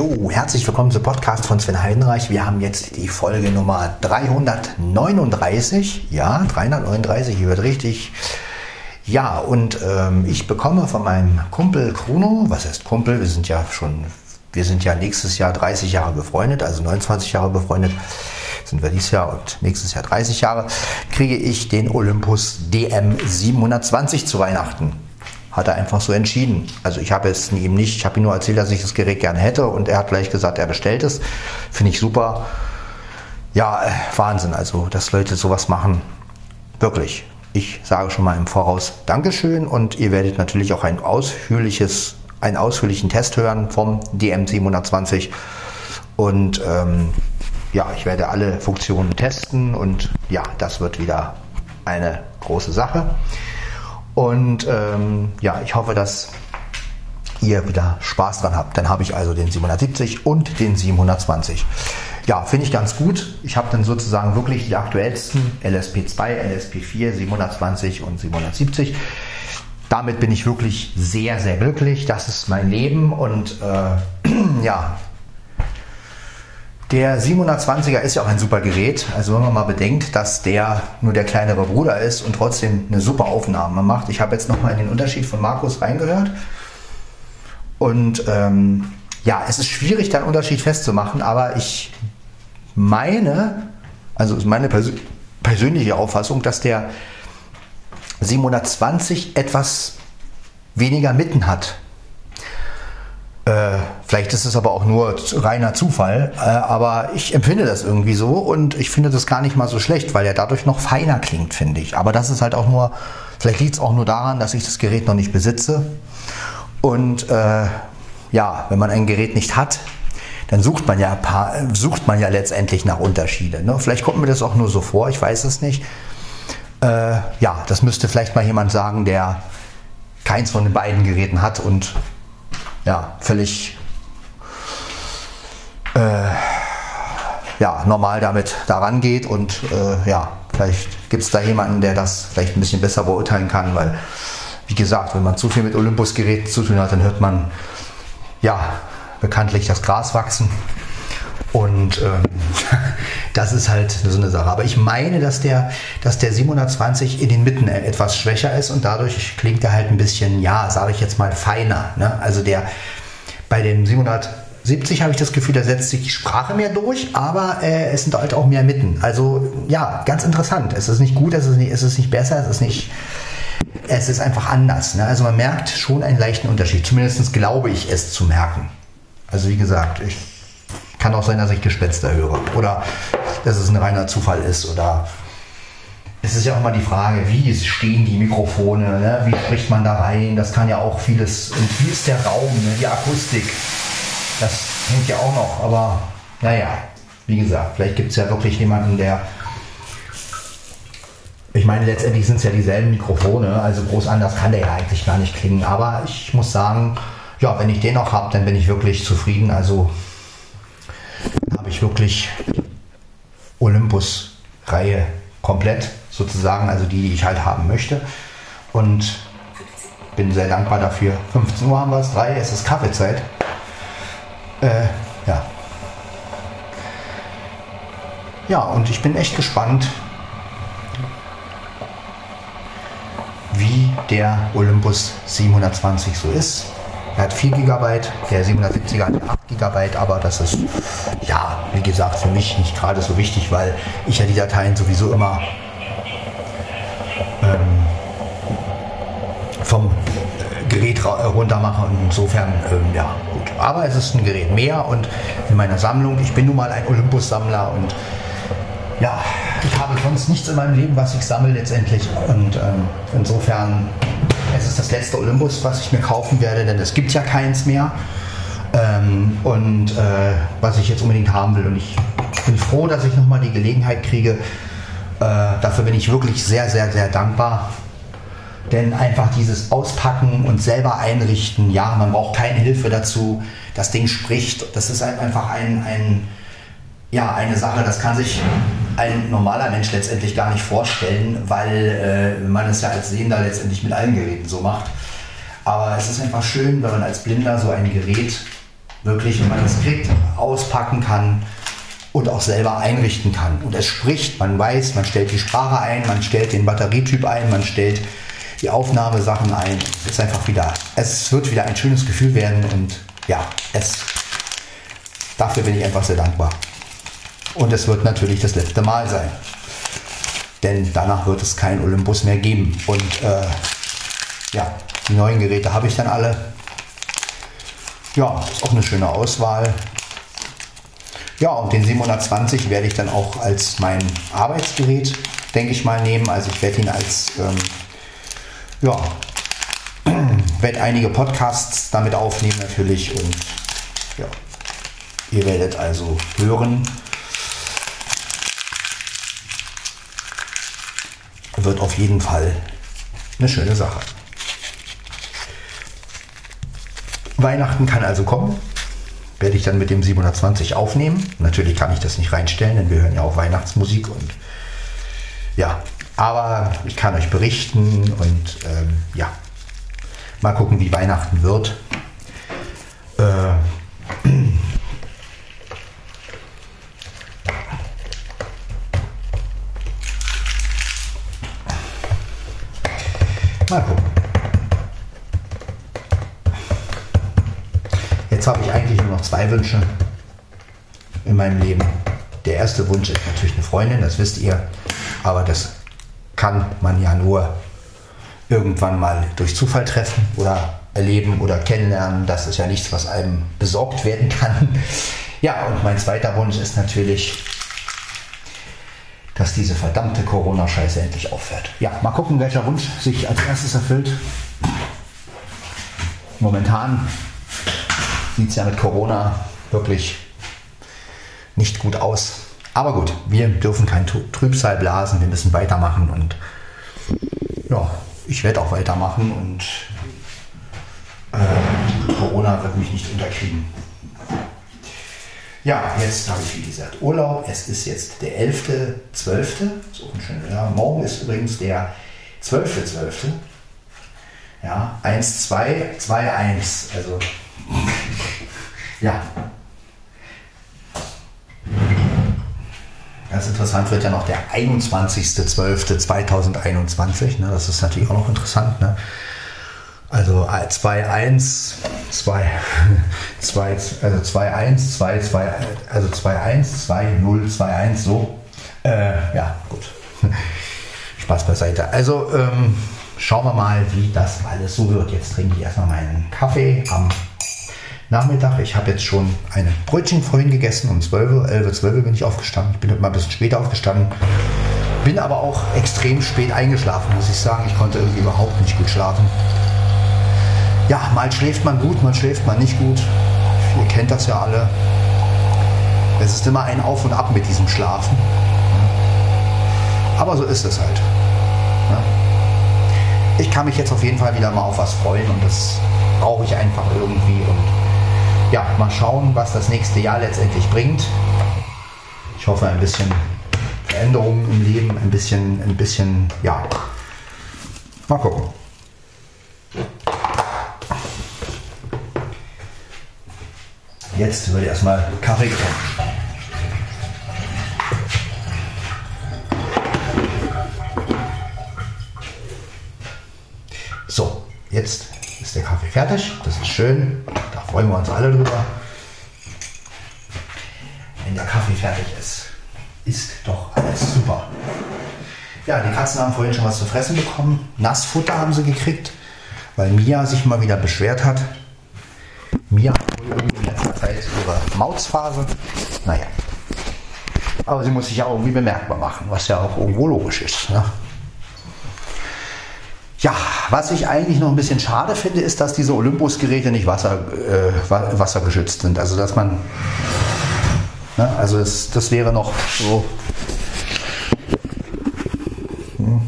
Jo, herzlich willkommen zum Podcast von Sven Heidenreich. Wir haben jetzt die Folge Nummer 339. Ja, 339, hier wird richtig. Ja, und ähm, ich bekomme von meinem Kumpel Bruno, was heißt Kumpel? Wir sind ja schon, wir sind ja nächstes Jahr 30 Jahre befreundet, also 29 Jahre befreundet sind wir dieses Jahr und nächstes Jahr 30 Jahre, kriege ich den Olympus DM 720 zu Weihnachten hat er einfach so entschieden. Also ich habe es ihm nicht, ich habe ihm nur erzählt, dass ich das Gerät gerne hätte und er hat gleich gesagt, er bestellt es. Finde ich super. Ja, äh, Wahnsinn, also dass Leute sowas machen. Wirklich. Ich sage schon mal im Voraus Dankeschön und ihr werdet natürlich auch ein ausführliches, einen ausführlichen Test hören vom DM720. Und ähm, ja, ich werde alle Funktionen testen und ja, das wird wieder eine große Sache. Und ähm, ja, ich hoffe, dass ihr wieder Spaß dran habt. Dann habe ich also den 770 und den 720. Ja, finde ich ganz gut. Ich habe dann sozusagen wirklich die aktuellsten LSP2, LSP4, 720 und 770. Damit bin ich wirklich sehr, sehr glücklich. Das ist mein Leben und äh, ja, der 720er ist ja auch ein super Gerät. Also wenn man mal bedenkt, dass der nur der kleinere Bruder ist und trotzdem eine super Aufnahme macht. Ich habe jetzt nochmal in den Unterschied von Markus reingehört. Und ähm, ja, es ist schwierig, da einen Unterschied festzumachen, aber ich meine, also ist meine Persön persönliche Auffassung, dass der 720 etwas weniger Mitten hat äh, vielleicht ist es aber auch nur reiner Zufall, äh, aber ich empfinde das irgendwie so und ich finde das gar nicht mal so schlecht, weil er dadurch noch feiner klingt, finde ich. Aber das ist halt auch nur, vielleicht liegt es auch nur daran, dass ich das Gerät noch nicht besitze. Und äh, ja, wenn man ein Gerät nicht hat, dann sucht man ja, paar, sucht man ja letztendlich nach Unterschiede. Ne? Vielleicht kommt mir das auch nur so vor, ich weiß es nicht. Äh, ja, das müsste vielleicht mal jemand sagen, der keins von den beiden Geräten hat und ja, völlig äh, ja, normal damit daran geht und äh, ja, vielleicht gibt es da jemanden, der das vielleicht ein bisschen besser beurteilen kann, weil wie gesagt, wenn man zu viel mit Olympus-Geräten zu tun hat, dann hört man ja bekanntlich das Gras wachsen. Und ähm, das ist halt so eine Sache. Aber ich meine, dass der, dass der 720 in den Mitten etwas schwächer ist und dadurch klingt er halt ein bisschen, ja, sage ich jetzt mal, feiner. Ne? Also der bei dem 770 habe ich das Gefühl, da setzt sich die Sprache mehr durch, aber äh, es sind halt auch mehr Mitten. Also ja, ganz interessant. Es ist nicht gut, es ist nicht, es ist nicht besser, es ist nicht. Es ist einfach anders. Ne? Also man merkt schon einen leichten Unterschied. Zumindest glaube ich es zu merken. Also wie gesagt, ich kann auch sein, dass ich Gespenster höre. Oder dass es ein reiner Zufall ist oder es ist ja auch mal die Frage, wie stehen die Mikrofone, ne? wie spricht man da rein, das kann ja auch vieles, und wie ist der Raum, ne? die Akustik, das hängt ja auch noch, aber naja, wie gesagt, vielleicht gibt es ja wirklich jemanden, der, ich meine, letztendlich sind es ja dieselben Mikrofone, also groß anders kann der ja eigentlich gar nicht klingen, aber ich muss sagen, ja, wenn ich den noch habe, dann bin ich wirklich zufrieden, also ich wirklich Olympus-Reihe komplett sozusagen, also die, die ich halt haben möchte. Und bin sehr dankbar dafür. 15 Uhr haben wir es, 3, es ist Kaffeezeit. Äh, ja. Ja, und ich bin echt gespannt, wie der Olympus 720 so ist. Er hat 4 GB, der 770er hat 8 GB, aber das ist, ja, wie gesagt, für mich nicht gerade so wichtig, weil ich ja die Dateien sowieso immer ähm, vom Gerät runter mache und insofern, ähm, ja, gut. Aber es ist ein Gerät mehr und in meiner Sammlung, ich bin nun mal ein Olympus-Sammler und ja, ich habe sonst nichts in meinem Leben, was ich sammle letztendlich und ähm, insofern es ist das letzte Olympus, was ich mir kaufen werde, denn es gibt ja keins mehr. Ähm, und äh, was ich jetzt unbedingt haben will. Und ich bin froh, dass ich nochmal die Gelegenheit kriege. Äh, dafür bin ich wirklich sehr, sehr, sehr dankbar. Denn einfach dieses Auspacken und selber einrichten, ja, man braucht keine Hilfe dazu. Das Ding spricht. Das ist einfach ein, ein ja, eine Sache, das kann sich ein normaler Mensch letztendlich gar nicht vorstellen, weil äh, man es ja als Sehender letztendlich mit allen Geräten so macht. Aber es ist einfach schön, wenn man als Blinder so ein Gerät wirklich, wenn man das kriegt, auspacken kann und auch selber einrichten kann. Und es spricht, man weiß, man stellt die Sprache ein, man stellt den Batterietyp ein, man stellt die Aufnahmesachen ein. Es ist einfach wieder, es wird wieder ein schönes Gefühl werden und ja, es, dafür bin ich einfach sehr dankbar. Und es wird natürlich das letzte Mal sein. Denn danach wird es kein Olympus mehr geben. Und äh, ja, die neuen Geräte habe ich dann alle. Ja, ist auch eine schöne Auswahl. Ja, und den 720 werde ich dann auch als mein Arbeitsgerät, denke ich mal, nehmen. Also ich werde ihn als, ähm, ja, werde einige Podcasts damit aufnehmen natürlich und ja, ihr werdet also hören. Wird auf jeden Fall eine schöne Sache. Weihnachten kann also kommen. Werde ich dann mit dem 720 aufnehmen. Natürlich kann ich das nicht reinstellen, denn wir hören ja auch Weihnachtsmusik und ja, aber ich kann euch berichten und ähm, ja, mal gucken, wie Weihnachten wird. Äh, mal gucken. Jetzt habe ich eigentlich nur noch zwei Wünsche in meinem Leben. Der erste Wunsch ist natürlich eine Freundin, das wisst ihr, aber das kann man ja nur irgendwann mal durch Zufall treffen oder erleben oder kennenlernen. Das ist ja nichts, was einem besorgt werden kann. Ja, und mein zweiter Wunsch ist natürlich, dass diese verdammte Corona-Scheiße endlich aufhört. Ja, mal gucken, welcher Wunsch sich als erstes erfüllt. Momentan sieht es ja mit Corona wirklich nicht gut aus. Aber gut, wir dürfen kein Trübsal blasen, wir müssen weitermachen und ja, ich werde auch weitermachen und äh, Corona wird mich nicht unterkriegen. Ja, jetzt habe ich wie gesagt Urlaub. Es ist jetzt der 11.12. So ein schöner, ja, morgen ist übrigens der 12.12. .12. Ja, 1, 2, 2, 1. Also ja. Ganz interessant wird ja noch der 21.12.2021. Ne? Das ist natürlich auch noch interessant. Ne? Also 2-1, 2, 2, also 2-1, 2, 2, also 2-1, 2-0, 2-1, so. Äh, ja, gut. Spaß beiseite. Also ähm, schauen wir mal, wie das alles so wird. Jetzt trinke ich erstmal meinen Kaffee am Nachmittag. Ich habe jetzt schon eine Brötchen vorhin gegessen um 12 11, 12 bin ich aufgestanden. Ich bin heute mal ein bisschen später aufgestanden. Bin aber auch extrem spät eingeschlafen, muss ich sagen. Ich konnte irgendwie überhaupt nicht gut schlafen. Ja, mal schläft man gut, mal schläft man nicht gut. Ihr kennt das ja alle. Es ist immer ein Auf und Ab mit diesem Schlafen. Aber so ist es halt. Ich kann mich jetzt auf jeden Fall wieder mal auf was freuen und das brauche ich einfach irgendwie. Und ja, mal schauen, was das nächste Jahr letztendlich bringt. Ich hoffe ein bisschen Veränderungen im Leben, ein bisschen, ein bisschen, ja. Mal gucken. Jetzt würde ich erstmal Kaffee getrunken. So, jetzt ist der Kaffee fertig. Das ist schön freuen wir uns alle drüber. Wenn der Kaffee fertig ist, ist doch alles super. Ja, die Katzen haben vorhin schon was zu fressen bekommen. Nassfutter haben sie gekriegt, weil Mia sich mal wieder beschwert hat. Mia irgendwie in letzter Zeit ihre Mausphase. Naja. Aber sie muss sich ja irgendwie bemerkbar machen, was ja auch irgendwo logisch ist. Ne? Ja, was ich eigentlich noch ein bisschen schade finde, ist, dass diese Olympus-Geräte nicht wasser, äh, wassergeschützt sind. Also dass man, ne, also es, das wäre noch so hm,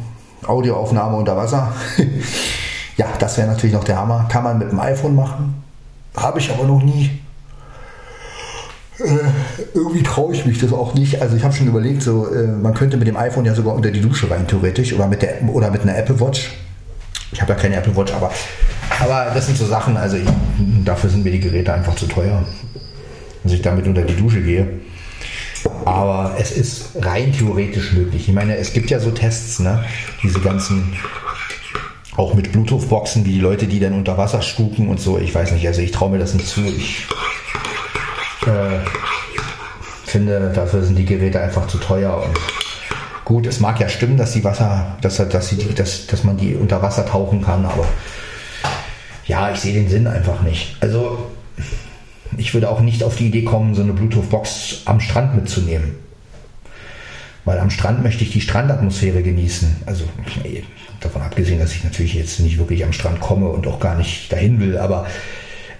Audioaufnahme unter Wasser. ja, das wäre natürlich noch der Hammer. Kann man mit dem iPhone machen, habe ich aber noch nie. Äh, irgendwie traue ich mich das auch nicht. Also ich habe schon überlegt, so äh, man könnte mit dem iPhone ja sogar unter die Dusche rein theoretisch oder mit der oder mit einer Apple Watch ich habe ja keine Apple Watch, aber, aber das sind so Sachen, also ich, dafür sind mir die Geräte einfach zu teuer, dass ich damit unter die Dusche gehe. Aber es ist rein theoretisch möglich. Ich meine, es gibt ja so Tests, ne? diese ganzen, auch mit Bluetooth-Boxen, wie die Leute, die dann unter Wasser spuken und so. Ich weiß nicht, also ich traue mir das nicht zu. Ich äh, finde, dafür sind die Geräte einfach zu teuer. Und gut, es mag ja stimmen, dass die Wasser, dass, dass, sie, dass, dass man die unter Wasser tauchen kann, aber ja, ich sehe den Sinn einfach nicht. Also ich würde auch nicht auf die Idee kommen, so eine Bluetooth-Box am Strand mitzunehmen. Weil am Strand möchte ich die Strandatmosphäre genießen. Also davon abgesehen, dass ich natürlich jetzt nicht wirklich am Strand komme und auch gar nicht dahin will, aber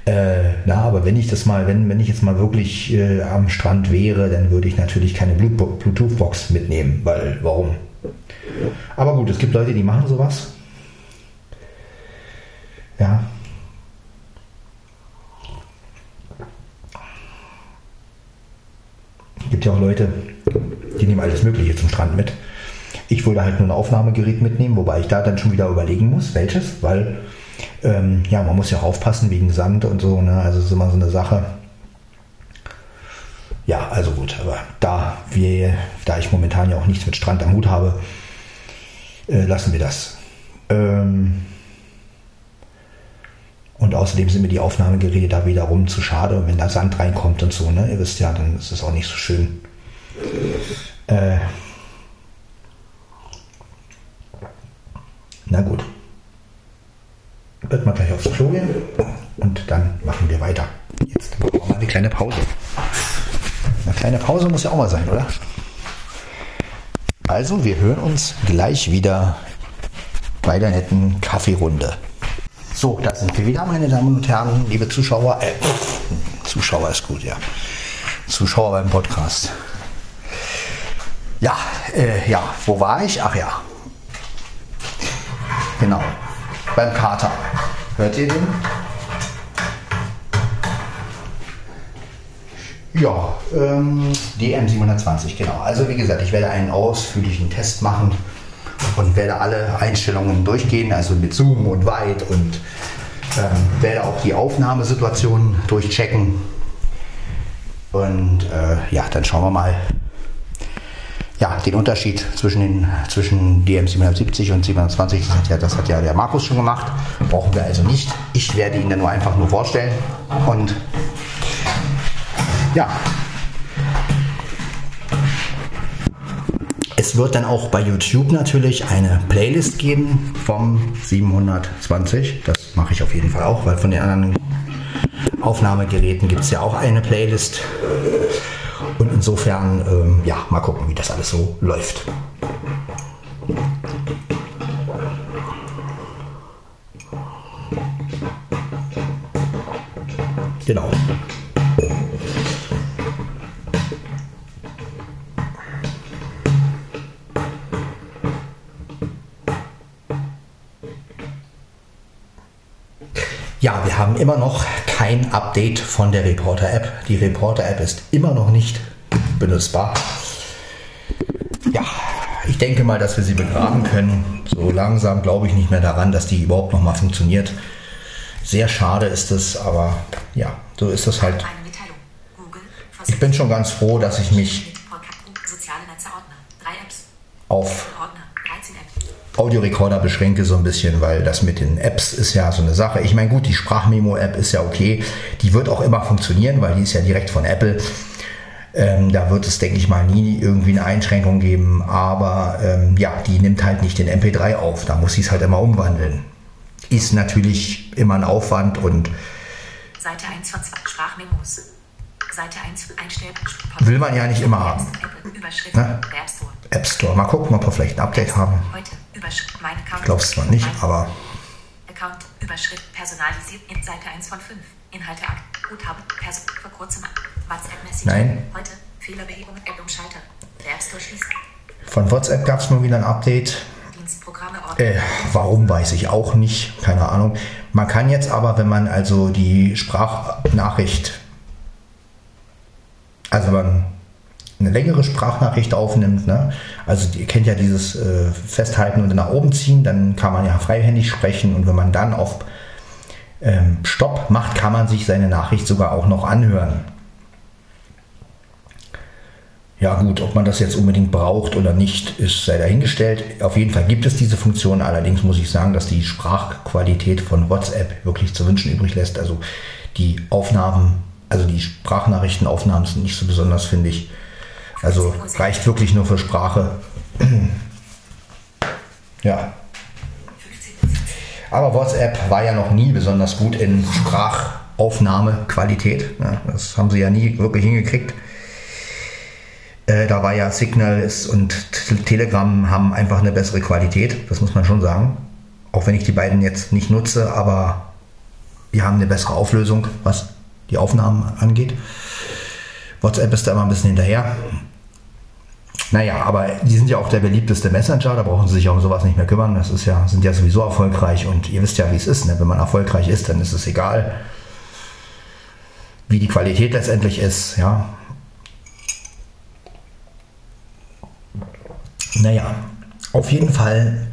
äh, na, aber wenn ich das mal, wenn, wenn ich jetzt mal wirklich äh, am Strand wäre, dann würde ich natürlich keine Bluetooth-Box mitnehmen, weil warum? Aber gut, es gibt Leute, die machen sowas. Ja. Es gibt ja auch Leute, die nehmen alles Mögliche zum Strand mit. Ich würde halt nur ein Aufnahmegerät mitnehmen, wobei ich da dann schon wieder überlegen muss, welches, weil ähm, ja, man muss ja auch aufpassen wegen Sand und so, ne? also ist immer so eine Sache. Ja, also gut, aber da, wir, da ich momentan ja auch nichts mit Strand am Hut habe, äh, lassen wir das. Ähm, und außerdem sind mir die Aufnahmegeräte da wiederum zu schade. Wenn da Sand reinkommt und so, ne, ihr wisst ja, dann ist es auch nicht so schön. Äh, na gut wird man gleich aufs Klo gehen und dann machen wir weiter. Jetzt machen wir mal eine kleine Pause. Eine kleine Pause muss ja auch mal sein, oder? Also, wir hören uns gleich wieder bei der netten Kaffeerunde. So, da sind wir wieder, meine Damen und Herren, liebe Zuschauer. Äh, Zuschauer ist gut, ja. Zuschauer beim Podcast. Ja, äh, ja, wo war ich? Ach ja. Genau beim Kater. Hört ihr den? Ja, ähm, DM720, genau. Also wie gesagt, ich werde einen ausführlichen Test machen und werde alle Einstellungen durchgehen, also mit Zoom und Weit und ähm, werde auch die Aufnahmesituation durchchecken. Und äh, ja, dann schauen wir mal, ja, den Unterschied zwischen, den, zwischen DM770 und 720, das hat, ja, das hat ja der Markus schon gemacht. Brauchen wir also nicht. Ich werde ihn dann nur einfach nur vorstellen. Und ja. Es wird dann auch bei YouTube natürlich eine Playlist geben vom 720. Das mache ich auf jeden Fall auch, weil von den anderen Aufnahmegeräten gibt es ja auch eine Playlist. Insofern, ähm, ja, mal gucken, wie das alles so läuft. Genau. Ja, wir haben immer noch kein Update von der Reporter-App. Die Reporter-App ist immer noch nicht benutzbar. Ja, ich denke mal, dass wir sie begraben können. So langsam glaube ich nicht mehr daran, dass die überhaupt noch mal funktioniert. Sehr schade ist es, aber ja, so ist es halt. Ich bin schon ganz froh, dass ich mich auf Audiorekorder beschränke so ein bisschen, weil das mit den Apps ist ja so eine Sache. Ich meine, gut, die Sprachmemo-App ist ja okay. Die wird auch immer funktionieren, weil die ist ja direkt von Apple. Ähm, da wird es, denke ich mal, nie irgendwie eine Einschränkung geben. Aber ähm, ja, die nimmt halt nicht den MP3 auf. Da muss sie es halt immer umwandeln. Ist natürlich immer ein Aufwand und. Seite 1 von 2 Sprachmemos. Seite 1 einstellen. Will man ja nicht immer haben. Ne? App Store. Mal gucken, ob wir vielleicht ein Update haben. Ich glaube es noch nicht, aber. Account Überschrift personalisiert in Seite 1 von 5. Inhalte Guthaben Person vor kurzem WhatsApp Message. Nein. Heute Fehlerbehebung App um Schalter. Der App Store schließen. Von WhatsApp gab es mal wieder ein Update. Äh, warum weiß ich auch nicht, keine Ahnung. Man kann jetzt aber, wenn man also die Sprachnachricht, also man eine längere Sprachnachricht aufnimmt, ne? also ihr kennt ja dieses äh, Festhalten und nach oben ziehen, dann kann man ja freihändig sprechen und wenn man dann auf ähm, Stopp macht, kann man sich seine Nachricht sogar auch noch anhören. Ja gut, ob man das jetzt unbedingt braucht oder nicht, ist sei dahingestellt. Auf jeden Fall gibt es diese Funktion. Allerdings muss ich sagen, dass die Sprachqualität von WhatsApp wirklich zu wünschen übrig lässt. Also die Aufnahmen, also die Sprachnachrichtenaufnahmen sind nicht so besonders, finde ich. Also reicht wirklich nur für Sprache. ja. Aber WhatsApp war ja noch nie besonders gut in Sprachaufnahmequalität. Das haben sie ja nie wirklich hingekriegt. Äh, da war ja Signal und Telegram haben einfach eine bessere Qualität, das muss man schon sagen. Auch wenn ich die beiden jetzt nicht nutze, aber wir haben eine bessere Auflösung, was die Aufnahmen angeht. WhatsApp ist da immer ein bisschen hinterher. Naja, aber die sind ja auch der beliebteste Messenger, da brauchen sie sich auch um sowas nicht mehr kümmern. Das ist ja, sind ja sowieso erfolgreich und ihr wisst ja, wie es ist. Ne? Wenn man erfolgreich ist, dann ist es egal, wie die Qualität letztendlich ist. Ja, Naja, auf jeden Fall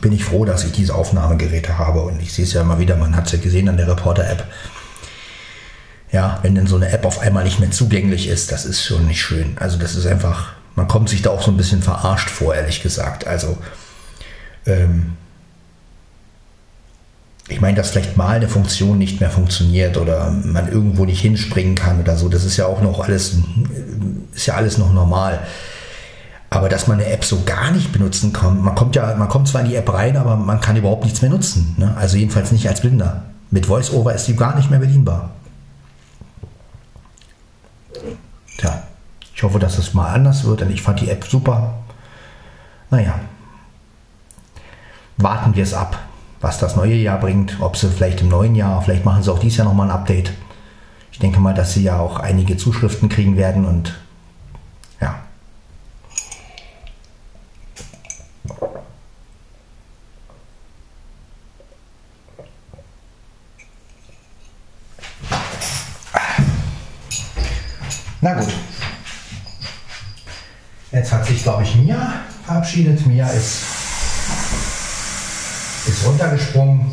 bin ich froh, dass ich diese Aufnahmegeräte habe und ich sehe es ja immer wieder, man hat es ja gesehen an der Reporter-App. Ja, wenn denn so eine App auf einmal nicht mehr zugänglich ist, das ist schon nicht schön. Also das ist einfach, man kommt sich da auch so ein bisschen verarscht vor, ehrlich gesagt. Also ähm, ich meine, dass vielleicht mal eine Funktion nicht mehr funktioniert oder man irgendwo nicht hinspringen kann oder so, das ist ja auch noch alles, ist ja alles noch normal. Aber dass man eine App so gar nicht benutzen kann, man kommt ja, man kommt zwar in die App rein, aber man kann überhaupt nichts mehr nutzen. Ne? Also jedenfalls nicht als Blinder. Mit VoiceOver ist die gar nicht mehr bedienbar. Tja, ich hoffe, dass es mal anders wird, denn ich fand die App super. Naja, warten wir es ab, was das neue Jahr bringt, ob sie vielleicht im neuen Jahr, vielleicht machen sie auch dieses Jahr nochmal ein Update. Ich denke mal, dass sie ja auch einige Zuschriften kriegen werden und Na gut. Jetzt hat sich, glaube ich, Mia verabschiedet. Mia ist, ist runtergesprungen.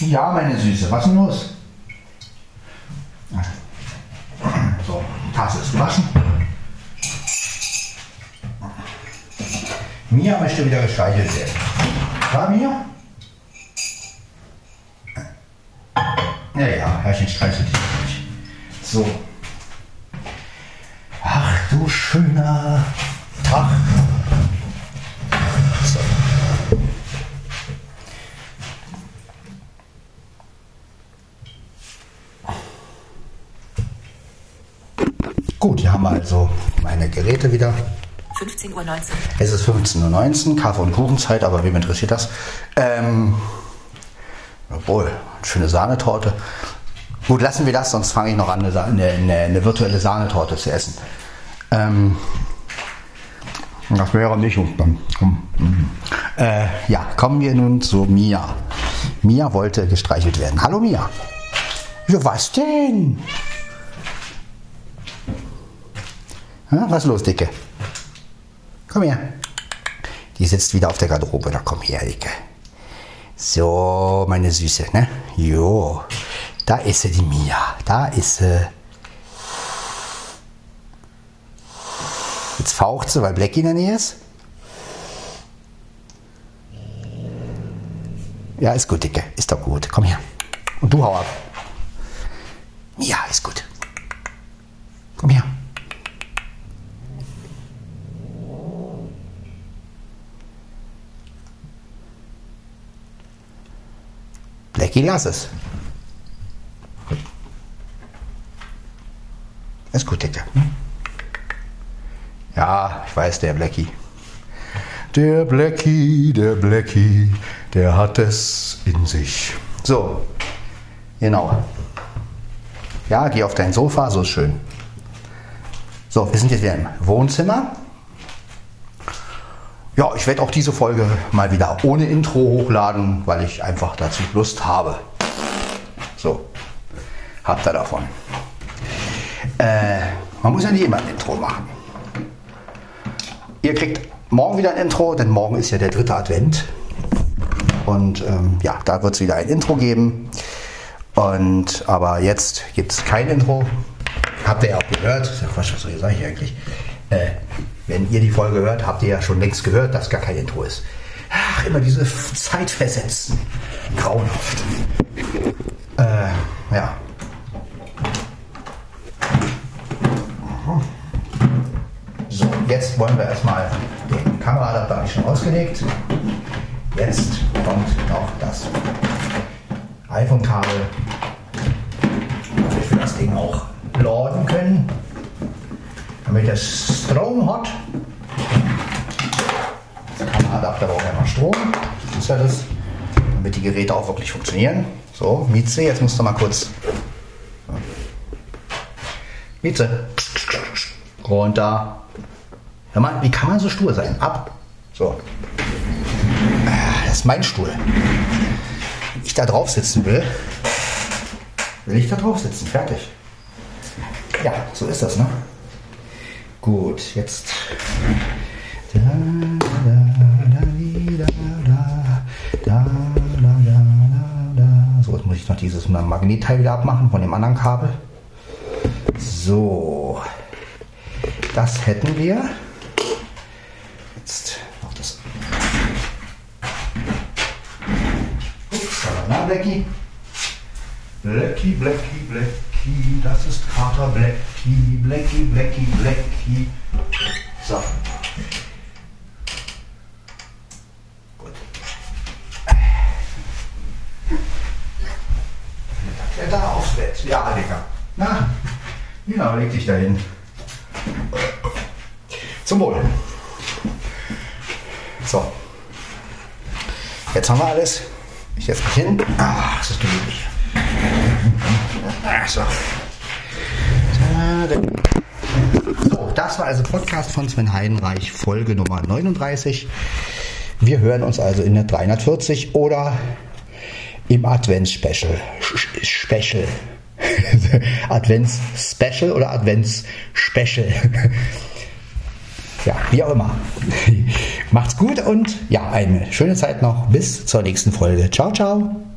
Ja, meine Süße, was ist denn los? So, die Tasse ist gewaschen. Mia möchte wieder gestreichelt werden. Fabio? Ja, ja, Herrchen streichelt dich nicht. So. Du schöner Tag. So. Gut, hier haben wir also meine Geräte wieder. 15.19 Uhr. Es ist 15.19 Uhr, Kaffee- und Kuchenzeit, aber wem interessiert das? Ähm, obwohl, schöne Sahnetorte. Gut, lassen wir das, sonst fange ich noch an, eine, eine, eine virtuelle Sahnetorte zu essen. Ähm, das wäre nicht. Äh, ja, kommen wir nun zu Mia. Mia wollte gestreichelt werden. Hallo Mia. Ja, was denn? Ja, was los, Dicke? Komm her. Die sitzt wieder auf der Garderobe. Na komm her, Icke. So, meine Süße, ne? Jo. Da ist sie, die Mia. Da ist sie. Jetzt faucht sie, weil Blackie in der Nähe ist. Ja, ist gut, Dicke. Ist doch gut. Komm her. Und du hau ab. Ja, ist gut. Komm her. Blackie, lass es. Ist gut, Dicke. Ich weiß, der Blackie. Der Blackie, der Blackie, der hat es in sich. So, genau. Ja, geh auf dein Sofa, so ist schön. So, wir sind jetzt wieder im Wohnzimmer. Ja, ich werde auch diese Folge mal wieder ohne Intro hochladen, weil ich einfach dazu Lust habe. So, habt ihr davon. Äh, Man muss ja nicht immer ein Intro machen. Ihr kriegt morgen wieder ein Intro, denn morgen ist ja der dritte Advent. Und ähm, ja, da wird es wieder ein Intro geben. Und aber jetzt gibt es kein Intro. Habt ihr ja auch gehört. Ja, was soll ich eigentlich? Äh, wenn ihr die Folge hört, habt ihr ja schon längst gehört, dass gar kein Intro ist. Ach, immer diese Zeitversetzen. Grauenhaft. Äh, ja. So, jetzt wollen wir erstmal den Kameraadapter habe ich schon ausgelegt. Jetzt kommt noch das iPhone-Kabel, damit wir das Ding auch laden können, damit es Strom hat. Das Kameraadapter braucht ja noch Strom, das ist ja das, damit die Geräte auch wirklich funktionieren. So, Mieze, jetzt musst du mal kurz. Mieze, runter. Hör mal, wie kann man so stur sein? Ab. So. Ah, das ist mein Stuhl. Wenn ich da drauf sitzen will, will ich da drauf sitzen. Fertig. Ja, so ist das, ne? Gut, jetzt. Da, da, da, da, da, da, da. So, jetzt muss ich noch dieses Magnetteil wieder abmachen von dem anderen Kabel. So. Das hätten wir. Jetzt noch das. Ups, na, Blackie. Blackie, Blackie, Blackie. Das ist Kater Blackie. Blackie, Blackie, Blackie. So. Gut. Aufs Bett. Ja, Digga. Na, ja, leg dich da hin. Zum Wohl. So. Jetzt haben wir alles. Ich setze mich hin. Ah, das ist gemütlich. So. So, das war also Podcast von Sven Heidenreich, Folge Nummer 39. Wir hören uns also in der 340 oder im Advents-Special. Special. Advents-Special oder Advents-Special. Ja, wie auch immer. Macht's gut und ja, eine schöne Zeit noch. Bis zur nächsten Folge. Ciao, ciao.